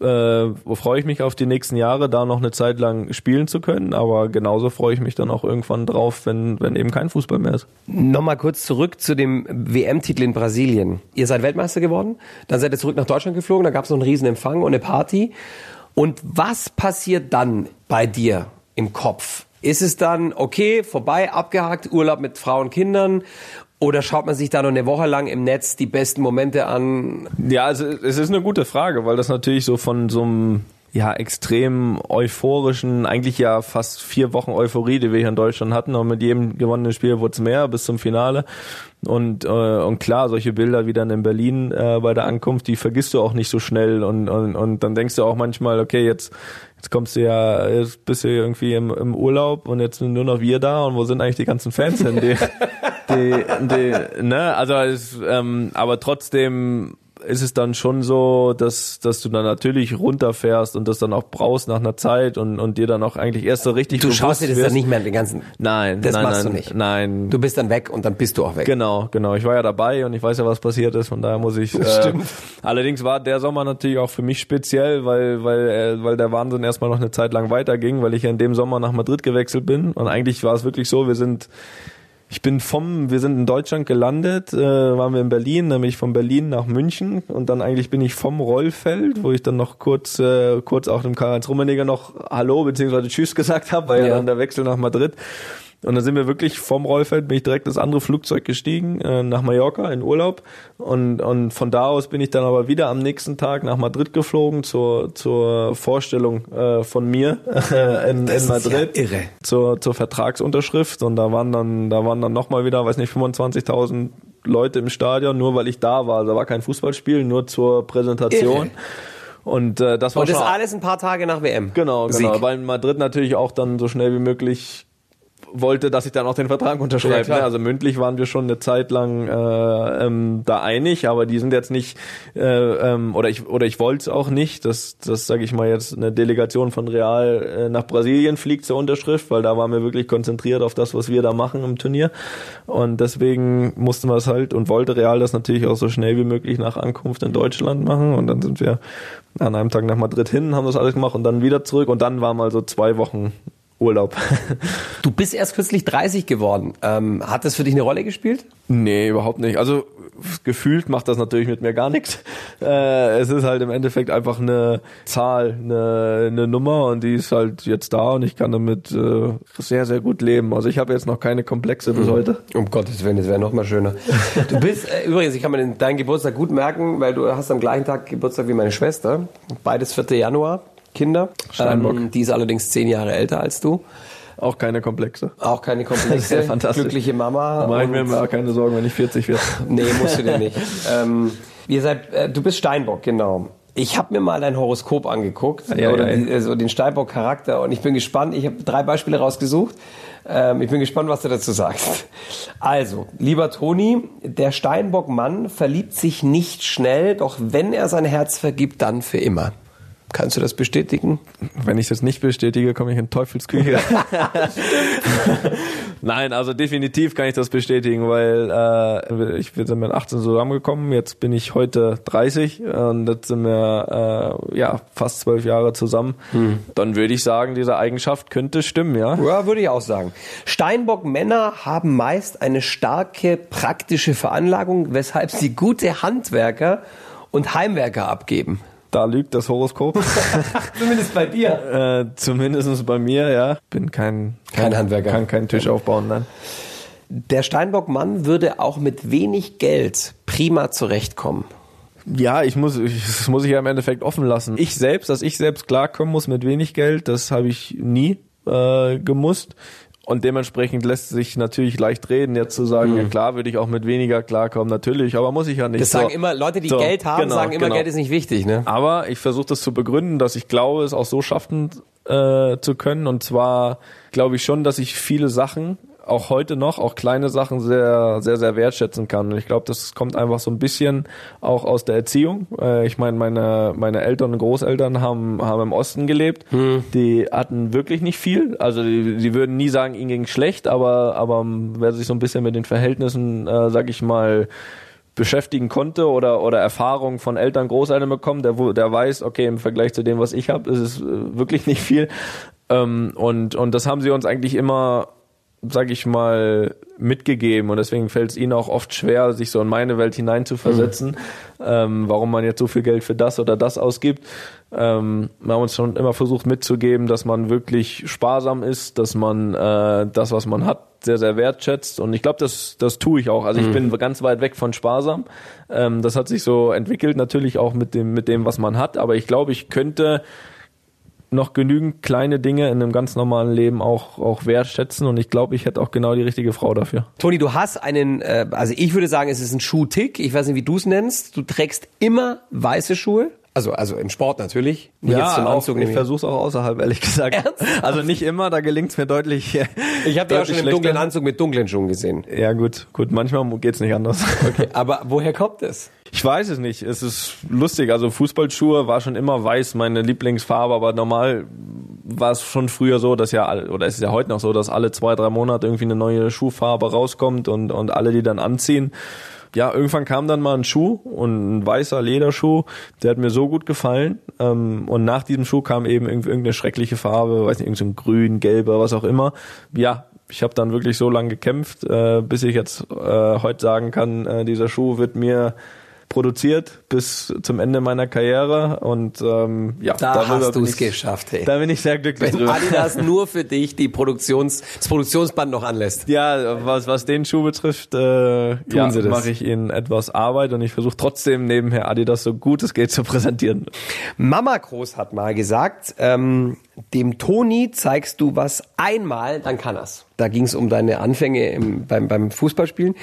äh, freue ich mich auf die nächsten Jahre, da noch eine Zeit lang spielen zu können. Aber genauso freue ich mich dann auch irgendwann drauf, wenn, wenn eben kein Fußball mehr ist. Nochmal kurz zurück zu dem WM-Titel in Brasilien. Ihr seid Weltmeister geworden, dann seid ihr zurück nach Deutschland geflogen, da gab es noch einen riesen Empfang und eine Party. Und was passiert dann bei dir im Kopf? Ist es dann, okay, vorbei, abgehakt, Urlaub mit Frau und Kindern? Oder schaut man sich da noch eine Woche lang im Netz die besten Momente an? Ja, also es ist eine gute Frage, weil das natürlich so von so einem ja, extrem euphorischen, eigentlich ja fast vier Wochen Euphorie, die wir hier in Deutschland hatten. Und mit jedem gewonnenen Spiel wurde es mehr bis zum Finale. Und, äh, und klar, solche Bilder wie dann in Berlin äh, bei der Ankunft, die vergisst du auch nicht so schnell. Und, und, und dann denkst du auch manchmal, okay, jetzt, jetzt kommst du ja, jetzt bist du irgendwie im, im Urlaub und jetzt sind nur noch wir da und wo sind eigentlich die ganzen Fans hin? Die, die, die, ne? Also es, ähm, aber trotzdem ist es dann schon so, dass, dass du dann natürlich runterfährst und das dann auch brauchst nach einer Zeit und, und dir dann auch eigentlich erst so richtig Du schaust dir das wirst. dann nicht mehr den ganzen. Nein, Das nein, machst nein, du nicht. Nein. Du bist dann weg und dann bist du auch weg. Genau, genau. Ich war ja dabei und ich weiß ja, was passiert ist. Von daher muss ich. Äh, Stimmt. Allerdings war der Sommer natürlich auch für mich speziell, weil weil äh, weil der Wahnsinn erstmal noch eine Zeit lang weiterging, weil ich ja in dem Sommer nach Madrid gewechselt bin und eigentlich war es wirklich so, wir sind ich bin vom, wir sind in Deutschland gelandet, äh, waren wir in Berlin, nämlich von Berlin nach München und dann eigentlich bin ich vom Rollfeld, wo ich dann noch kurz, äh, kurz auch dem Karl-Heinz Rummenigge noch Hallo beziehungsweise Tschüss gesagt habe, weil ja. Ja. dann der Wechsel nach Madrid. Und dann sind wir wirklich vom Rollfeld, bin ich direkt ins andere Flugzeug gestiegen, äh, nach Mallorca in Urlaub. Und, und von da aus bin ich dann aber wieder am nächsten Tag nach Madrid geflogen zur, zur Vorstellung äh, von mir äh, in, in ist ja Madrid irre. zur, zur Vertragsunterschrift und da waren dann, da waren dann nochmal wieder, weiß nicht, 25.000 Leute im Stadion, nur weil ich da war. Da war kein Fußballspiel, nur zur Präsentation. Irre. Und äh, das war Und das schon alles ein paar Tage nach WM. Genau, genau. Sieg. Weil Madrid natürlich auch dann so schnell wie möglich wollte, dass ich dann auch den Vertrag Ja, unterschreibe. klar. ne? also mündlich waren wir schon eine Zeit lang äh, ähm, da einig, aber die sind jetzt nicht äh, ähm, oder ich oder ich wollte es auch nicht, dass das sage ich mal jetzt eine Delegation von Real äh, nach Brasilien fliegt zur Unterschrift, weil da waren wir wirklich konzentriert auf das, was wir da machen im Turnier und deswegen mussten wir es halt und wollte Real das natürlich auch so schnell wie möglich nach Ankunft in Deutschland machen und dann sind wir an einem Tag nach Madrid hin, haben das alles gemacht und dann wieder zurück und dann war mal so zwei Wochen Urlaub. Du bist erst kürzlich 30 geworden. Ähm, hat das für dich eine Rolle gespielt? Nee, überhaupt nicht. Also gefühlt macht das natürlich mit mir gar nichts. Äh, es ist halt im Endeffekt einfach eine Zahl, eine, eine Nummer und die ist halt jetzt da und ich kann damit äh, sehr, sehr gut leben. Also ich habe jetzt noch keine Komplexe bis heute. Um Gottes Willen, das wäre noch mal schöner. Du bist, äh, übrigens, ich kann mir den, deinen Geburtstag gut merken, weil du hast am gleichen Tag Geburtstag wie meine Schwester. Beides 4. Januar, Kinder. Steinbock. Ähm, die ist allerdings zehn Jahre älter als du. Auch keine Komplexe. Auch keine Komplexe. Sehr fantastisch. Glückliche Mama. Mach ich mir mal keine Sorgen, wenn ich 40 werde. Nee, musst du dir nicht. ähm, ihr seid, äh, du bist Steinbock, genau. Ich habe mir mal dein Horoskop angeguckt Ja, oder ja, ja. Die, also den Steinbock-Charakter und ich bin gespannt. Ich habe drei Beispiele rausgesucht. Ähm, ich bin gespannt, was du dazu sagst. Also, lieber Toni, der Steinbock-Mann verliebt sich nicht schnell, doch wenn er sein Herz vergibt, dann für immer. Kannst du das bestätigen? Wenn ich das nicht bestätige, komme ich in Teufelsküche. Nein, also definitiv kann ich das bestätigen, weil äh, ich sind mit 18 zusammengekommen, jetzt bin ich heute 30 und jetzt sind wir äh, ja fast zwölf Jahre zusammen. Dann würde ich sagen, diese Eigenschaft könnte stimmen, ja. Ja, würde ich auch sagen. Steinbock-Männer haben meist eine starke praktische Veranlagung, weshalb sie gute Handwerker und Heimwerker abgeben. Da lügt das Horoskop. Zumindest bei dir. äh, zumindest bei mir, ja. Bin kein, Kein Handwerker. Kann keinen Tisch aufbauen, nein. Der Steinbock-Mann würde auch mit wenig Geld prima zurechtkommen. Ja, ich muss, ich, das muss ich ja im Endeffekt offen lassen. Ich selbst, dass ich selbst klarkommen muss mit wenig Geld, das habe ich nie äh, gemusst. Und dementsprechend lässt sich natürlich leicht reden, jetzt zu sagen, ja klar, würde ich auch mit weniger klarkommen, natürlich, aber muss ich ja nicht. Mhm. Das So. sagen immer, Leute, die So, Geld haben, genau, sagen immer, genau. Geld ist nicht wichtig, ne? Aber ich versuche das zu begründen, dass ich glaube, es auch so schaffen äh, zu können. Und zwar glaube ich schon, dass ich viele Sachen, auch heute noch, auch kleine Sachen sehr, sehr, sehr wertschätzen kann. Und ich glaube, das kommt einfach so ein bisschen auch aus der Erziehung. Äh, ich meine, meine, meine Eltern und Großeltern haben, haben im Osten gelebt. Die hatten wirklich nicht viel. Also die, die würden nie sagen, ihnen ging schlecht, aber, aber wer sich so ein bisschen mit den Verhältnissen, äh, sag ich mal, beschäftigen konnte oder oder Erfahrung von Eltern, Großeltern bekommen, der der weiß, okay, im Vergleich zu dem, was ich habe, ist es äh, wirklich nicht viel. Ähm, und und das haben sie uns eigentlich immer sag ich mal, mitgegeben und deswegen fällt es ihnen auch oft schwer, sich so in meine Welt hineinzuversetzen, mhm. ähm, warum man jetzt so viel Geld für das oder das ausgibt. Ähm, wir haben uns schon immer versucht mitzugeben, dass man wirklich sparsam ist, dass man äh, das, was man hat, sehr, sehr wertschätzt und ich glaube, das, das tue ich auch. Also ich mhm. bin ganz weit weg von sparsam. Ähm, das hat sich so entwickelt, natürlich auch mit dem, mit dem, was man hat, aber ich glaube, ich könnte noch genügend kleine Dinge in einem ganz normalen Leben auch, auch wertschätzen und ich glaube, ich hätte auch genau die richtige Frau dafür. Toni, du hast einen, äh, also ich würde sagen, es ist ein Schuhtick, ich weiß nicht, wie du es nennst, du trägst immer weiße Schuhe. Also, also im Sport natürlich. Nicht ja, jetzt zum Anzug auch, ich versuche es auch außerhalb, ehrlich gesagt. Ernsthaft? Also nicht immer, da gelingt es mir deutlich. Ich habe ja auch schon im dunklen Anzug mit dunklen Schuhen gesehen. Ja gut, gut, manchmal geht's nicht anders. Okay, aber woher kommt es? Ich weiß es nicht. Es ist lustig. Also Fußballschuhe war schon immer weiß meine Lieblingsfarbe, aber normal war es schon früher so, dass ja oder es ist ja heute noch so, dass alle zwei drei Monate irgendwie eine neue Schuhfarbe rauskommt und und alle die dann anziehen ja, irgendwann kam dann mal ein Schuh und ein weißer Lederschuh, der hat mir so gut gefallen. Ähm, und nach diesem Schuh kam eben irgendeine schreckliche Farbe, weiß nicht, irgendein so grün, gelber, was auch immer. Ja, ich habe dann wirklich so lange gekämpft, äh, bis ich jetzt äh, heute sagen kann, äh, dieser Schuh wird mir produziert bis zum Ende meiner Karriere und ähm, ja, da hast du es geschafft. Hey. Da bin ich sehr glücklich Wenn drüber. Adidas nur für dich die Produktions das Produktionsband noch anlässt. Ja, was was den Schuh betrifft, äh, ja, mache ich ihnen etwas Arbeit und ich versuche trotzdem nebenher Adidas so gut es geht zu präsentieren. Mama Groß hat mal gesagt, ähm, dem Toni zeigst du was einmal, dann kann er's. Da ging es um deine Anfänge im, beim, beim Fußballspielen.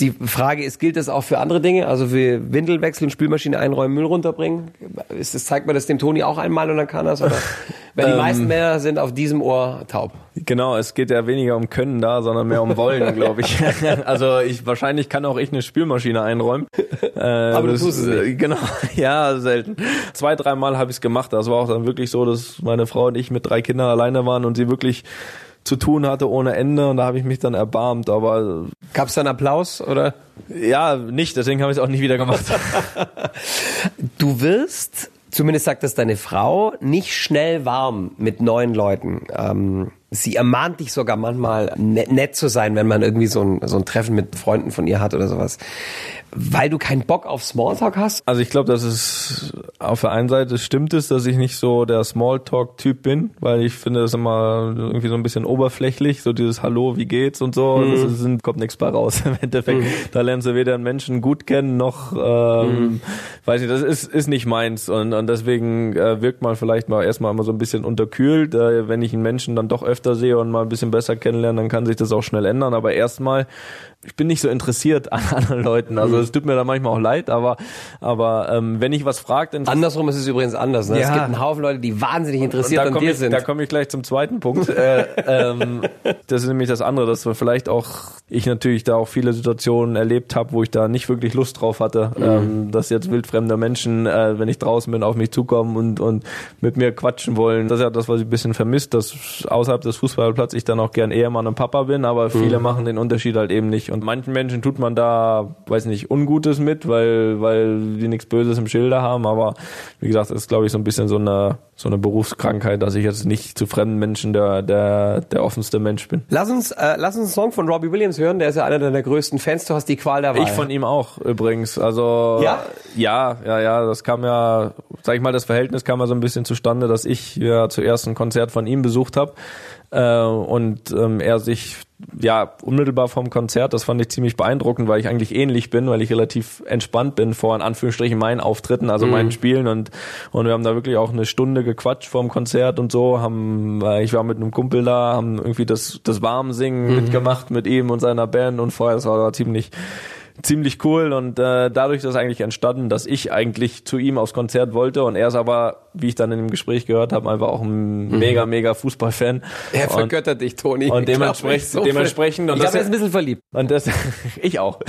Die Frage ist, gilt das auch für andere Dinge? Also für Windel wechseln, Spülmaschine einräumen, Müll runterbringen? Ist das, zeigt man das dem Toni auch einmal und dann kann er es? Oder? Weil die ähm, meisten Männer sind auf diesem Ohr taub. Genau, es geht ja weniger um Können da, sondern mehr um Wollen, glaube ich. also ich wahrscheinlich kann auch ich eine Spülmaschine einräumen. Äh, Aber du tust es nicht. Genau, ja, selten. Zwei, dreimal habe ich es gemacht. Das war auch dann wirklich so, dass meine Frau und ich mit drei Kindern alleine waren und sie wirklich zu tun hatte ohne Ende und da habe ich mich dann erbarmt, aber gab es dann Applaus oder? Ja, nicht, deswegen habe ich es auch nicht wieder gemacht. du wirst, zumindest sagt das deine Frau, nicht schnell warm mit neuen Leuten. Ähm, sie ermahnt dich sogar manchmal nett, nett zu sein, wenn man irgendwie so ein, so ein Treffen mit Freunden von ihr hat oder sowas weil du keinen Bock auf Smalltalk hast? Also ich glaube, dass es auf der einen Seite stimmt es, dass ich nicht so der Smalltalk-Typ bin, weil ich finde das immer irgendwie so ein bisschen oberflächlich, so dieses Hallo, wie geht's und so, mhm. das sind, kommt nichts bei raus im Endeffekt. Mhm. Da lernst du weder einen Menschen gut kennen, noch, ähm, mhm. weiß ich, das ist, ist nicht meins und, und deswegen äh, wirkt man vielleicht mal erstmal immer so ein bisschen unterkühlt. Äh, wenn ich einen Menschen dann doch öfter sehe und mal ein bisschen besser kennenlerne, dann kann sich das auch schnell ändern, aber erstmal ich bin nicht so interessiert an anderen Leuten. Also es tut mir da manchmal auch leid, aber aber ähm, wenn ich was frage, dann andersrum ist es übrigens anders. Ne? Ja. Es gibt einen Haufen Leute, die wahnsinnig interessiert an dir ich, sind. Da komme ich gleich zum zweiten Punkt. äh, ähm, das ist nämlich das andere, dass wir vielleicht auch ich natürlich da auch viele Situationen erlebt habe, wo ich da nicht wirklich Lust drauf hatte, mhm. ähm, dass jetzt wildfremde Menschen, äh, wenn ich draußen bin, auf mich zukommen und und mit mir quatschen wollen. Das ist ja das, was ich ein bisschen vermisst, dass außerhalb des Fußballplatzes ich dann auch gern Ehemann und Papa bin, aber viele mhm. machen den Unterschied halt eben nicht. Und manchen Menschen tut man da, weiß nicht, Ungutes mit, weil, weil die nichts Böses im Schilder haben. Aber wie gesagt, das ist, glaube ich, so ein bisschen so eine, so eine Berufskrankheit, dass ich jetzt nicht zu fremden Menschen der, der, der offenste Mensch bin. Lass uns, äh, lass uns einen Song von Robbie Williams hören. Der ist ja einer deiner größten Fans. Du hast die Qual der Wahl. Ich von ihm auch übrigens. Also ja, ja, ja, ja. Das kam ja, sag ich mal, das Verhältnis kam ja so ein bisschen zustande, dass ich ja zuerst ein Konzert von ihm besucht habe äh, und ähm, er sich ja unmittelbar vom Konzert, das fand ich ziemlich beeindruckend, weil ich eigentlich ähnlich bin, weil ich relativ entspannt bin vor in Anführungsstrichen meinen Auftritten, also mhm. meinen Spielen und und wir haben da wirklich auch eine Stunde gequatscht vorm Konzert und so, haben äh, ich war mit einem Kumpel da, haben irgendwie das das Warmsingen mhm. mitgemacht mit ihm und seiner Band und vorher das war ziemlich ziemlich cool und äh, dadurch ist das eigentlich entstanden, dass ich eigentlich zu ihm aufs Konzert wollte und er ist aber wie ich dann in dem Gespräch gehört habe, einfach auch ein mhm. mega, mega Fußballfan. Er vergöttert dich, Toni. Und dementsprechend, so dementsprechend und ich habe jetzt ein bisschen verliebt. Und das, ich auch.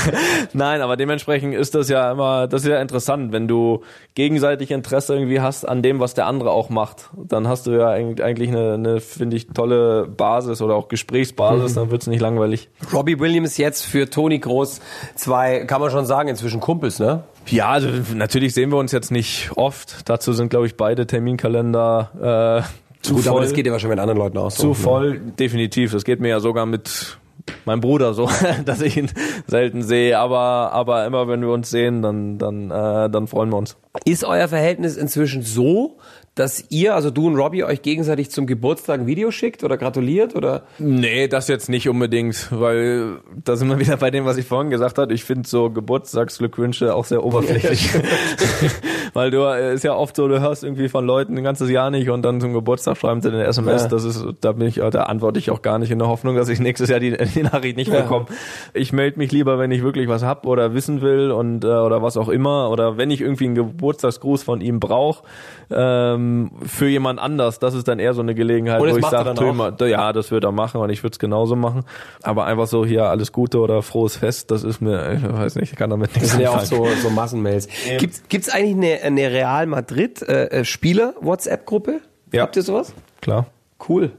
Nein, aber dementsprechend ist das ja immer, das ist ja interessant, wenn du gegenseitig Interesse irgendwie hast an dem, was der andere auch macht. Dann hast du ja eigentlich eine, eine finde ich, tolle Basis oder auch Gesprächsbasis, mhm. dann wird's nicht langweilig. Robbie Williams jetzt für Toni Groß zwei, kann man schon sagen, inzwischen Kumpels, ne? Ja, also natürlich sehen wir uns jetzt nicht oft. Dazu sind, glaube ich, beide Terminkalender äh, zu Gut, voll. aber das geht ja wahrscheinlich mit anderen Leuten aus. Zu so, ne? voll, ne? definitiv. Das geht mir ja sogar mit meinem Bruder so, dass ich ihn selten sehe. Aber, aber immer wenn wir uns sehen, dann, dann, äh, dann freuen wir uns. Ist euer Verhältnis inzwischen so, dass ihr, also du und Robbie, euch gegenseitig zum Geburtstag ein Video schickt oder gratuliert oder? Nee, das jetzt nicht unbedingt, weil da sind wir wieder bei dem, was ich vorhin gesagt habe. Ich finde so Geburtstagsglückwünsche auch sehr oberflächlich. weil du äh, ist ja oft so, du hörst irgendwie von Leuten ein ganzes Jahr nicht und dann zum Geburtstag schreiben sie den SMS. Ja. Das ist, da bin ich, da antworte ich auch gar nicht in der Hoffnung, dass ich nächstes Jahr die, die Nachricht nicht ja. bekomme. Ich melde mich lieber, wenn ich wirklich was hab oder wissen will und äh, oder was auch immer oder wenn ich irgendwie einen Geburtstagsgruß von ihm brauche. Ähm, ähm, für jemand anders, das ist dann eher so eine Gelegenheit, wo ich sage, ja, das wird er machen und ich würde es genauso machen. Aber einfach so hier alles Gute oder frohes Fest, das ist mir, ich weiß nicht, ich kann damit nichts Das sind ja auch so, so Massenmails. Ja. Gibt gibt's eigentlich eine, eine Real Madrid äh, äh, Spieler WhatsApp Gruppe? Ja. Gibt ihr sowas? Klar. Cool.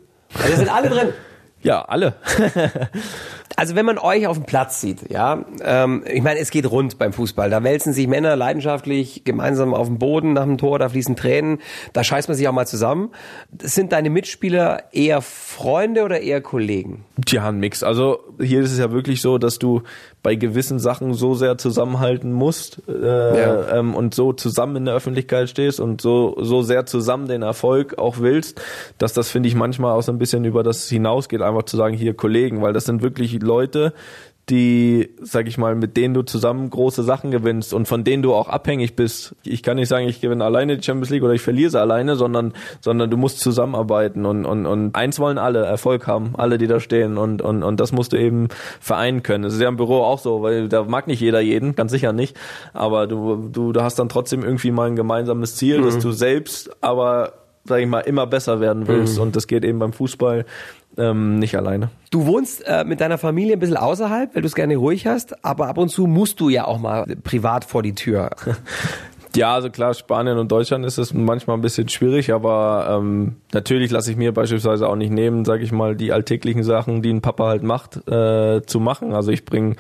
Also sind alle drin. Ja, alle. Also wenn man euch auf dem Platz sieht, ja, ähm, ich meine, es geht rund beim Fußball. Da wälzen sich Männer leidenschaftlich gemeinsam auf dem Boden nach dem Tor, da fließen Tränen, da scheißt man sich auch mal zusammen. Sind deine Mitspieler eher Freunde oder eher Kollegen? Ja, ein Mix. Also hier ist es ja wirklich so, dass du bei gewissen Sachen so sehr zusammenhalten musst äh, ja. ähm, und so zusammen in der Öffentlichkeit stehst und so so sehr zusammen den Erfolg auch willst, dass das finde ich manchmal auch so ein bisschen über das hinausgeht, einfach zu sagen hier Kollegen, weil das sind wirklich Leute, die, sag ich mal, mit denen du zusammen große Sachen gewinnst und von denen du auch abhängig bist. Ich kann nicht sagen, ich gewinne alleine die Champions League oder ich verliere sie alleine, sondern, sondern du musst zusammenarbeiten und, und, und eins wollen alle, Erfolg haben, alle, die da stehen und, und, und das musst du eben vereinen können. Das ist ja im Büro auch so, weil da mag nicht jeder jeden, ganz sicher nicht, aber du, du, du hast dann trotzdem irgendwie mal ein gemeinsames Ziel, mhm. dass du selbst aber sag ich mal, immer besser werden willst. Mhm. Und das geht eben beim Fußball ähm, nicht alleine. Du wohnst äh, mit deiner Familie ein bisschen außerhalb, weil du es gerne ruhig hast, aber ab und zu musst du ja auch mal privat vor die Tür. Ja, also klar, Spanien und Deutschland ist es manchmal ein bisschen schwierig, aber ähm, natürlich lasse ich mir beispielsweise auch nicht nehmen, sage ich mal, die alltäglichen Sachen, die ein Papa halt macht, äh, zu machen. Also ich bringe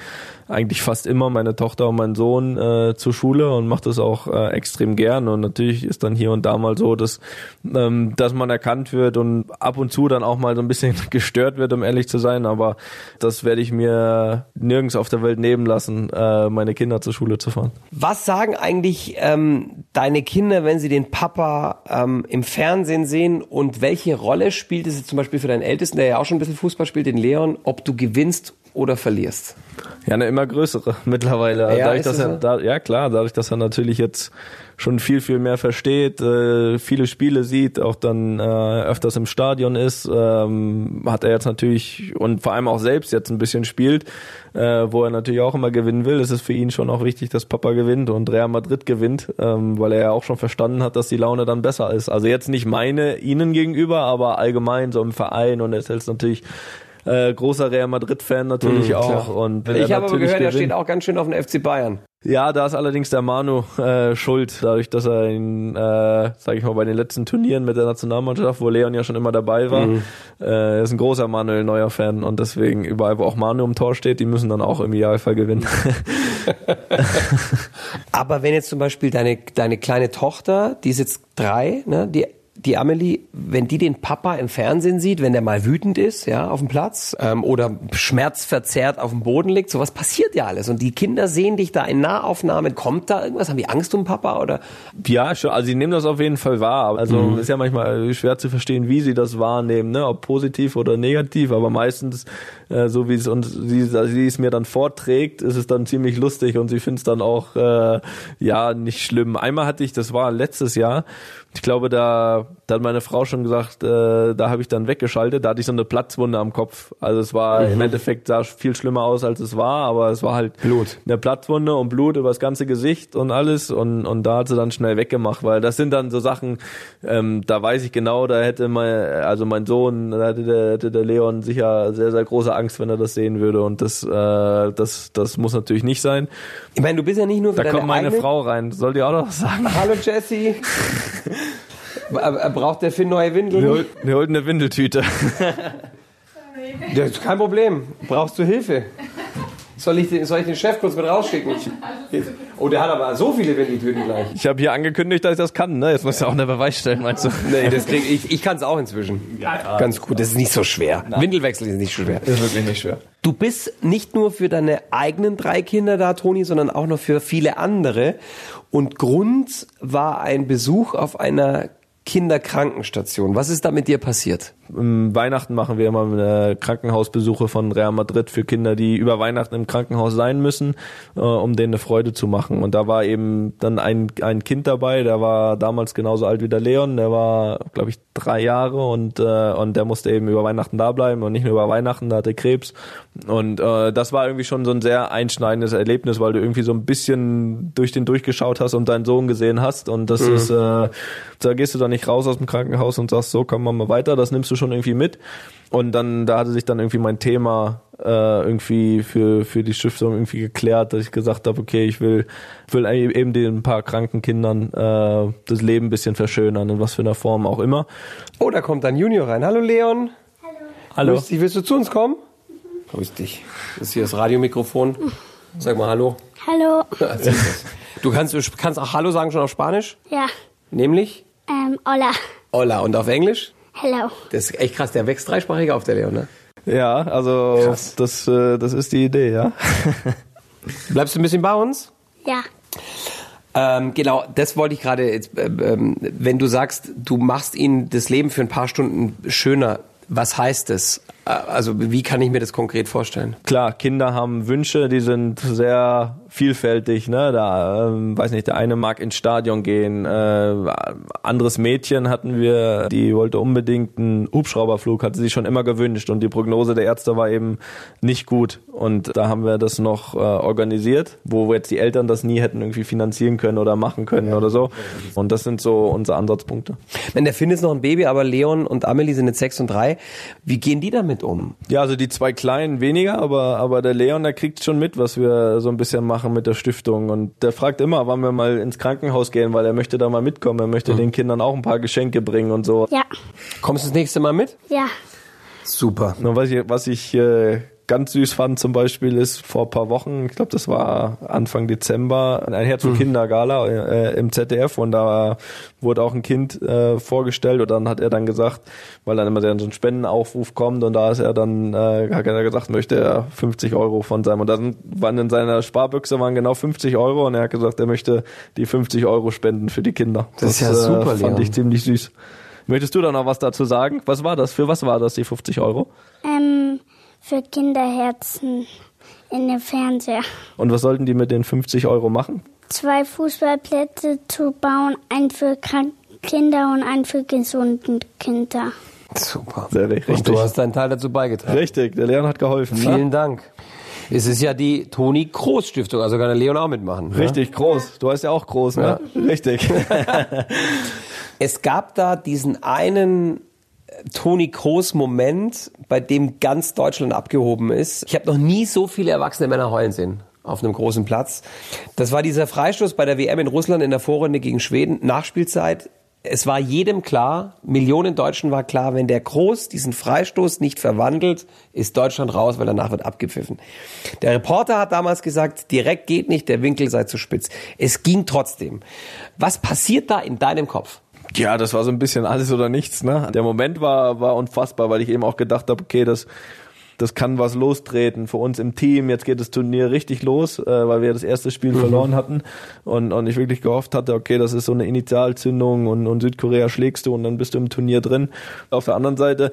eigentlich fast immer meine Tochter und meinen Sohn äh, zur Schule und mache das auch äh, extrem gern. Und natürlich ist dann hier und da mal so, dass, ähm, dass man erkannt wird und ab und zu dann auch mal so ein bisschen gestört wird, um ehrlich zu sein. Aber das werde ich mir nirgends auf der Welt nehmen lassen, äh, meine Kinder zur Schule zu fahren. Was sagen eigentlich ähm, deine Kinder, wenn sie den Papa ähm, im Fernsehen sehen und welche Rolle spielt es zum Beispiel für deinen Ältesten, der ja auch schon ein bisschen Fußball spielt, den Leon, ob du gewinnst oder verlierst? Ja, eine immer größere mittlerweile. Ja, dadurch, dass er, so? da, ja klar, dadurch, dass er natürlich jetzt schon viel, viel mehr versteht, äh, viele Spiele sieht, auch dann äh, öfters im Stadion ist, ähm, hat er jetzt natürlich und vor allem auch selbst jetzt ein bisschen spielt, äh, wo er natürlich auch immer gewinnen will. Es ist für ihn schon auch wichtig, dass Papa gewinnt und Real Madrid gewinnt, ähm, weil er ja auch schon verstanden hat, dass die Laune dann besser ist. Also jetzt nicht meine ihnen gegenüber, aber allgemein so im Verein und er ist jetzt natürlich äh, großer Real Madrid-Fan natürlich mhm, auch. Und ich habe aber gehört, er steht auch ganz schön auf den FC Bayern. Ja, da ist allerdings der Manu äh, schuld, dadurch, dass er ihn, äh, sage ich mal, bei den letzten Turnieren mit der Nationalmannschaft, wo Leon ja schon immer dabei war, mhm. äh, ist ein großer Manuel Neuer Fan und deswegen überall, wo auch Manu im Tor steht, die müssen dann auch im Idealfall gewinnen. Aber wenn jetzt zum Beispiel deine deine kleine Tochter, die ist jetzt drei, ne, die die Amelie, wenn die den Papa im Fernsehen sieht, wenn der mal wütend ist, ja, auf dem Platz ähm, oder schmerzverzerrt auf dem Boden liegt, sowas passiert ja alles. Und die Kinder sehen dich da in Nahaufnahmen. Kommt da irgendwas? Haben die Angst um Papa oder? Ja, schon. Also sie nehmen das auf jeden Fall wahr. Also mhm. ist ja manchmal schwer zu verstehen, wie sie das wahrnehmen, ne? ob positiv oder negativ. Aber meistens, äh, so wie es uns sie, sie es mir dann vorträgt, ist es dann ziemlich lustig und sie findet es dann auch äh, ja nicht schlimm. Einmal hatte ich, das war letztes Jahr ich glaube, da, da hat meine Frau schon gesagt, äh, da habe ich dann weggeschaltet, da hatte ich so eine Platzwunde am Kopf. Also es war mhm. im Endeffekt sah viel schlimmer aus, als es war, aber es war halt Blut. Eine Platzwunde und Blut über das ganze Gesicht und alles und, und da hat sie dann schnell weggemacht, weil das sind dann so Sachen, ähm, da weiß ich genau, da hätte mein, also mein Sohn, da hätte der, hätte der Leon sicher sehr, sehr große Angst, wenn er das sehen würde und das, äh, das, das muss natürlich nicht sein. Ich meine, du bist ja nicht nur für Da kommt meine eigene... Frau rein, soll die auch noch was sagen? Hallo Jessie. Braucht der Finn neue Windeln? Wir, hol, wir holen eine Windeltüte. Das ist kein Problem. Brauchst du Hilfe? Soll ich, den, soll ich den Chef kurz mit rausschicken? Oh, der hat aber so viele Windeltüten gleich. Ich habe hier angekündigt, dass ich das kann. Ne? Jetzt musst du auch eine Beweis stellen, meinst du? Nee, das krieg, ich, ich kann es auch inzwischen. Ja, Ganz gut. Das ist nicht so schwer. Nein. Windelwechsel ist nicht so schwer. Das ist wirklich nicht schwer. Du bist nicht nur für deine eigenen drei Kinder da, Toni, sondern auch noch für viele andere. Und Grund war ein Besuch auf einer Kinderkrankenstation. Was ist da mit dir passiert? Im Weihnachten machen wir immer Krankenhausbesuche von Real Madrid für Kinder, die über Weihnachten im Krankenhaus sein müssen, äh, um denen eine Freude zu machen. Und da war eben dann ein, ein Kind dabei, der war damals genauso alt wie der Leon, der war, glaube ich, drei Jahre und, äh, und der musste eben über Weihnachten da bleiben und nicht nur über Weihnachten, da hatte Krebs. Und äh, das war irgendwie schon so ein sehr einschneidendes Erlebnis, weil du irgendwie so ein bisschen durch den durchgeschaut hast und deinen Sohn gesehen hast. Und das mhm. ist, äh, da gehst du dann nicht raus aus dem Krankenhaus und sagst, so, komm mal weiter, das nimmst du schon irgendwie mit. Und dann, da hatte sich dann irgendwie mein Thema äh, irgendwie für, für die Stiftung irgendwie geklärt, dass ich gesagt habe, okay, ich will, will eben den paar kranken Kindern äh, das Leben ein bisschen verschönern, in was für einer Form auch immer. Oh, da kommt ein Junior rein. Hallo Leon. Hallo. Hallo. Grüß dich, willst du zu uns kommen? Mhm. Grüß dich. Das ist hier das Radiomikrofon. Sag mal Hallo. Hallo. Du kannst, du kannst auch Hallo sagen schon auf Spanisch? Ja. Nämlich? Ähm, hola. Hola. Und auf Englisch? Hello. Das ist echt krass, der wächst dreisprachig auf, der Leon, ne? Ja, also krass. das, äh, das ist die Idee, ja. Bleibst du ein bisschen bei uns? Ja. Ähm, genau, das wollte ich gerade, äh, äh, wenn du sagst, du machst ihnen das Leben für ein paar Stunden schöner, was heißt das? Äh, also wie kann ich mir das konkret vorstellen? Klar, Kinder haben Wünsche, die sind sehr vielfältig. Ne? Da, ähm, weiß nicht, der eine mag ins Stadion gehen. Äh, anderes Mädchen hatten wir, die wollte unbedingt einen Hubschrauberflug, hatte sie schon immer gewünscht und die Prognose der Ärzte war eben nicht gut. Und da haben wir das noch äh, organisiert, wo jetzt die Eltern das nie hätten irgendwie finanzieren können oder machen können ja. oder so. Und das sind so unsere Ansatzpunkte. Wenn der Finn ist noch ein Baby, aber Leon und Amelie sind jetzt sechs und drei. Wie gehen die damit um? Ja, also die zwei Kleinen weniger, aber, aber der Leon, der kriegt schon mit, was wir so ein bisschen machen machen mit der Stiftung. Und der fragt immer, wann wir mal ins Krankenhaus gehen, weil er möchte da mal mitkommen. Er möchte mhm. den Kindern auch ein paar Geschenke bringen und so. Ja. Kommst du das nächste Mal mit? Ja. Super. Und was ich, was ich äh, ganz süß fand zum Beispiel ist vor ein paar Wochen, ich glaube das war Anfang Dezember, ein Herz- und mhm. Kindergala äh, im ZDF und da wurde auch ein Kind äh, vorgestellt und dann hat er dann gesagt, weil dann immer so ein Spendenaufruf kommt und da ist er dann, äh, hat er gesagt, möchte er 50 Euro von seinem und dann waren in seiner Sparbüchse waren genau 50 Euro und er hat gesagt, er möchte die 50 Euro spenden für die Kinder. Das, das ist ja super, äh, fand Leon. ich ziemlich süß. Möchtest du da noch was dazu sagen? Was war das? Für was war das, die 50 Euro? Ähm, für Kinderherzen in den Fernseher. Und was sollten die mit den 50 Euro machen? Zwei Fußballplätze zu bauen, einen für kranke Kinder und einen für gesunde Kinder. Super. Sehr richtig. Und du hast deinen Teil dazu beigetragen. Richtig, der Leon hat geholfen. Ne? Vielen ne? Dank. Es ist ja die Toni Groß Stiftung, also kann der Leon auch mitmachen. Ne? Richtig, ne? groß. Du heißt ja auch groß, ne? Ja. Richtig. es gab da diesen einen Toni Kroos Moment, bei dem ganz Deutschland abgehoben ist. Ich habe noch nie so viele erwachsene Männer heulen sehen auf einem großen Platz. Das war dieser Freistoß bei der WM in Russland in der Vorrunde gegen Schweden, Nachspielzeit. Es war jedem klar, Millionen Deutschen war klar, wenn der Groß diesen Freistoß nicht verwandelt, ist Deutschland raus, weil danach wird abgepfiffen. Der Reporter hat damals gesagt, direkt geht nicht, der Winkel sei zu spitz. Es ging trotzdem. Was passiert da in deinem Kopf? Ja, das war so ein bisschen alles oder nichts. Ne? Der Moment war, war unfassbar, weil ich eben auch gedacht habe, okay, das, das kann was lostreten für uns im Team. Jetzt geht das Turnier richtig los, äh, weil wir das erste Spiel mhm. verloren hatten und, und ich wirklich gehofft hatte, okay, das ist so eine Initialzündung und, und Südkorea schlägst du und dann bist du im Turnier drin. Auf der anderen Seite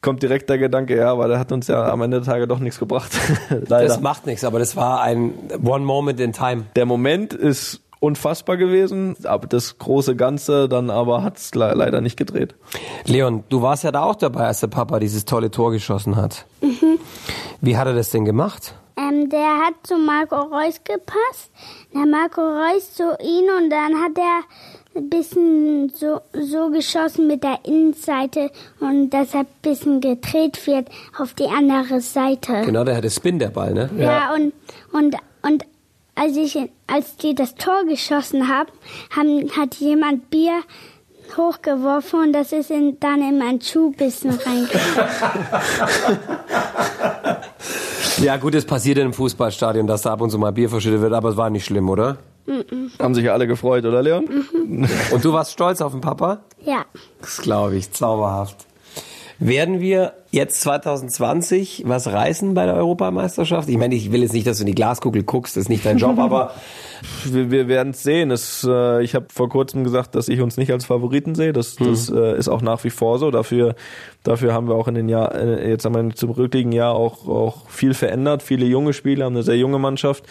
kommt direkt der Gedanke, ja, aber der hat uns ja am Ende der Tage doch nichts gebracht. das macht nichts, aber das war ein One Moment in Time. Der Moment ist unfassbar gewesen, aber das große Ganze dann aber hat's le leider nicht gedreht. Leon, du warst ja da auch dabei, als der Papa dieses tolle Tor geschossen hat. Mhm. Wie hat er das denn gemacht? Ähm, der hat zu Marco Reus gepasst. Der Marco Reus zu ihm und dann hat er ein bisschen so, so geschossen mit der Innenseite und dass er ein bisschen gedreht wird auf die andere Seite. Genau, der hatte Spin, der Ball, ne? Ja, ja und, und, und als ich, als die das Tor geschossen haben, haben hat jemand Bier hochgeworfen und das ist in, dann in meinen Schuh bisschen reingekommen. ja gut, es passiert in einem Fußballstadion, dass da ab und zu mal Bier verschüttet wird, aber es war nicht schlimm, oder? Mhm. Haben sich ja alle gefreut, oder Leon? Mhm. Und du warst stolz auf den Papa? Ja. Das glaube ich, zauberhaft. Werden wir jetzt 2020 was reißen bei der Europameisterschaft? Ich meine, ich will jetzt nicht, dass du in die Glaskugel guckst, das ist nicht dein Job, aber wir, wir werden es sehen. Es, äh, ich habe vor kurzem gesagt, dass ich uns nicht als Favoriten sehe. Das, mhm. das äh, ist auch nach wie vor so. Dafür, dafür haben wir auch in den Jahr, äh, jetzt haben wir zum rückliegenden Jahr auch, auch viel verändert. Viele junge Spieler haben eine sehr junge Mannschaft.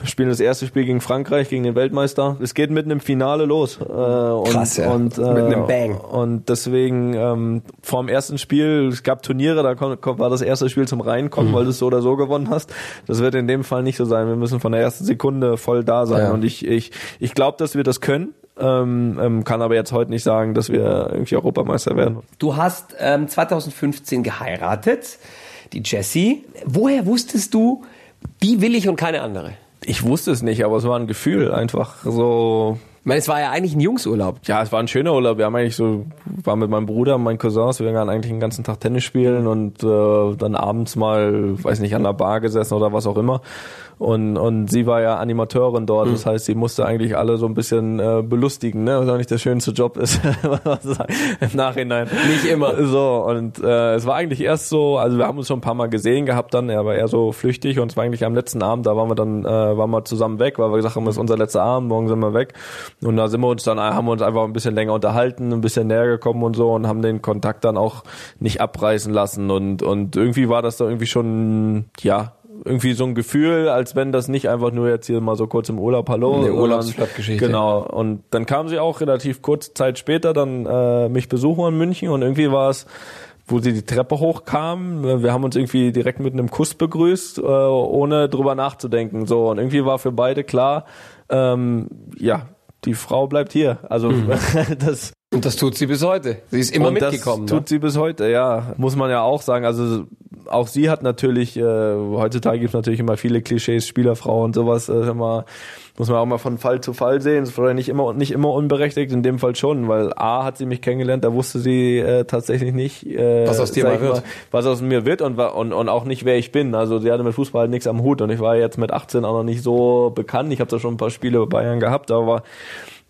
Wir spielen das erste Spiel gegen Frankreich, gegen den Weltmeister. Es geht mitten im Finale los. Äh, und, Krass, ja. Und, äh, mit einem Bang. Und deswegen ähm, vor dem ersten Spiel, es gab Turniere, da war das erste Spiel zum Reinkommen, mhm. weil du es so oder so gewonnen hast. Das wird in dem Fall nicht so sein. Wir müssen von der ersten Sekunde voll da sein. Ja. Und ich, ich, ich glaube, dass wir das können. Ähm, ähm, kann aber jetzt heute nicht sagen, dass wir irgendwie Europameister werden. Du hast ähm, 2015 geheiratet, die Jessie. Woher wusstest du, die will ich und keine andere? Ich wusste es nicht, aber es war ein Gefühl, einfach so. Ich meine, es war ja eigentlich ein Jungsurlaub. Ja, es war ein schöner Urlaub. Wir haben eigentlich so, war mit meinem Bruder und meinen Cousins, wir waren eigentlich den ganzen Tag Tennis spielen und äh, dann abends mal, weiß nicht, an der Bar gesessen oder was auch immer. Und, und sie war ja Animateurin dort, mhm. das heißt, sie musste eigentlich alle so ein bisschen äh, belustigen, ne? was auch nicht der schönste Job ist im Nachhinein. Nicht immer. So, und äh, es war eigentlich erst so, also wir haben uns schon ein paar Mal gesehen gehabt dann, er war eher so flüchtig und es war eigentlich am letzten Abend, da waren wir dann, äh, waren wir zusammen weg, weil wir gesagt haben, es ist unser letzter Abend, morgen sind wir weg. Und da sind wir uns dann, haben wir uns einfach ein bisschen länger unterhalten, ein bisschen näher gekommen und so und haben den Kontakt dann auch nicht abreißen lassen und, und irgendwie war das da irgendwie schon, ja, irgendwie so ein Gefühl, als wenn das nicht einfach nur jetzt hier mal so kurz im Urlaub, hallo. Eine Urlaubsflattgeschichte. Genau. Und dann kam sie auch relativ kurz Zeit später dann äh, mich besuchen in München und irgendwie war es, wo sie die Treppe hochkam, wir haben uns irgendwie direkt mit einem Kuss begrüßt, äh, ohne drüber nachzudenken. So und irgendwie war für beide klar, ähm, ja, die Frau bleibt hier. Also mhm. das und das tut sie bis heute. Sie ist immer und mitgekommen. Das ne? tut sie bis heute, ja. Muss man ja auch sagen. Also auch sie hat natürlich, äh, heutzutage gibt es natürlich immer viele Klischees, Spielerfrau und sowas, äh, immer, muss man auch mal von Fall zu Fall sehen. Das war nicht immer nicht immer unberechtigt, in dem Fall schon, weil A hat sie mich kennengelernt, da wusste sie äh, tatsächlich nicht, äh, was aus dir mal wird. Mal, was aus mir wird und, und, und auch nicht, wer ich bin. Also sie hatte mit Fußball halt nichts am Hut und ich war jetzt mit 18 auch noch nicht so bekannt. Ich habe da schon ein paar Spiele bei Bayern gehabt, aber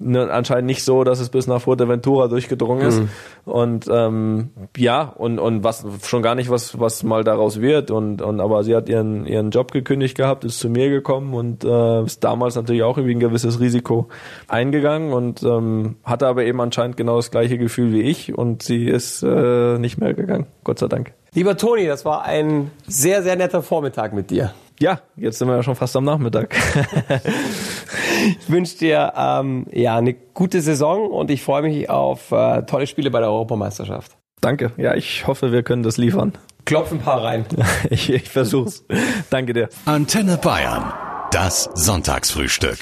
ne, anscheinend nicht so, dass es bis nach Fuerteventura durchgedrungen ist. Mhm. Und ähm, ja, und, und was schon gar nicht, was, was mal daraus wird. Und, und aber sie hat ihren, ihren Job gekündigt gehabt, ist zu mir gekommen und äh, ist damals natürlich auch irgendwie ein gewisses Risiko eingegangen und ähm, hatte aber eben anscheinend genau das gleiche Gefühl wie ich und sie ist äh, nicht mehr gegangen, Gott sei Dank. Lieber Toni, das war ein sehr, sehr netter Vormittag mit dir. Ja, jetzt sind wir ja schon fast am Nachmittag. ich wünsche dir ähm, ja eine gute Saison und ich freue mich auf äh, tolle Spiele bei der Europameisterschaft. Danke. Ja, ich hoffe, wir können das liefern. Klopf ein paar rein. ich, ich versuch's. Danke dir. Antenne Bayern. Das Sonntagsfrühstück.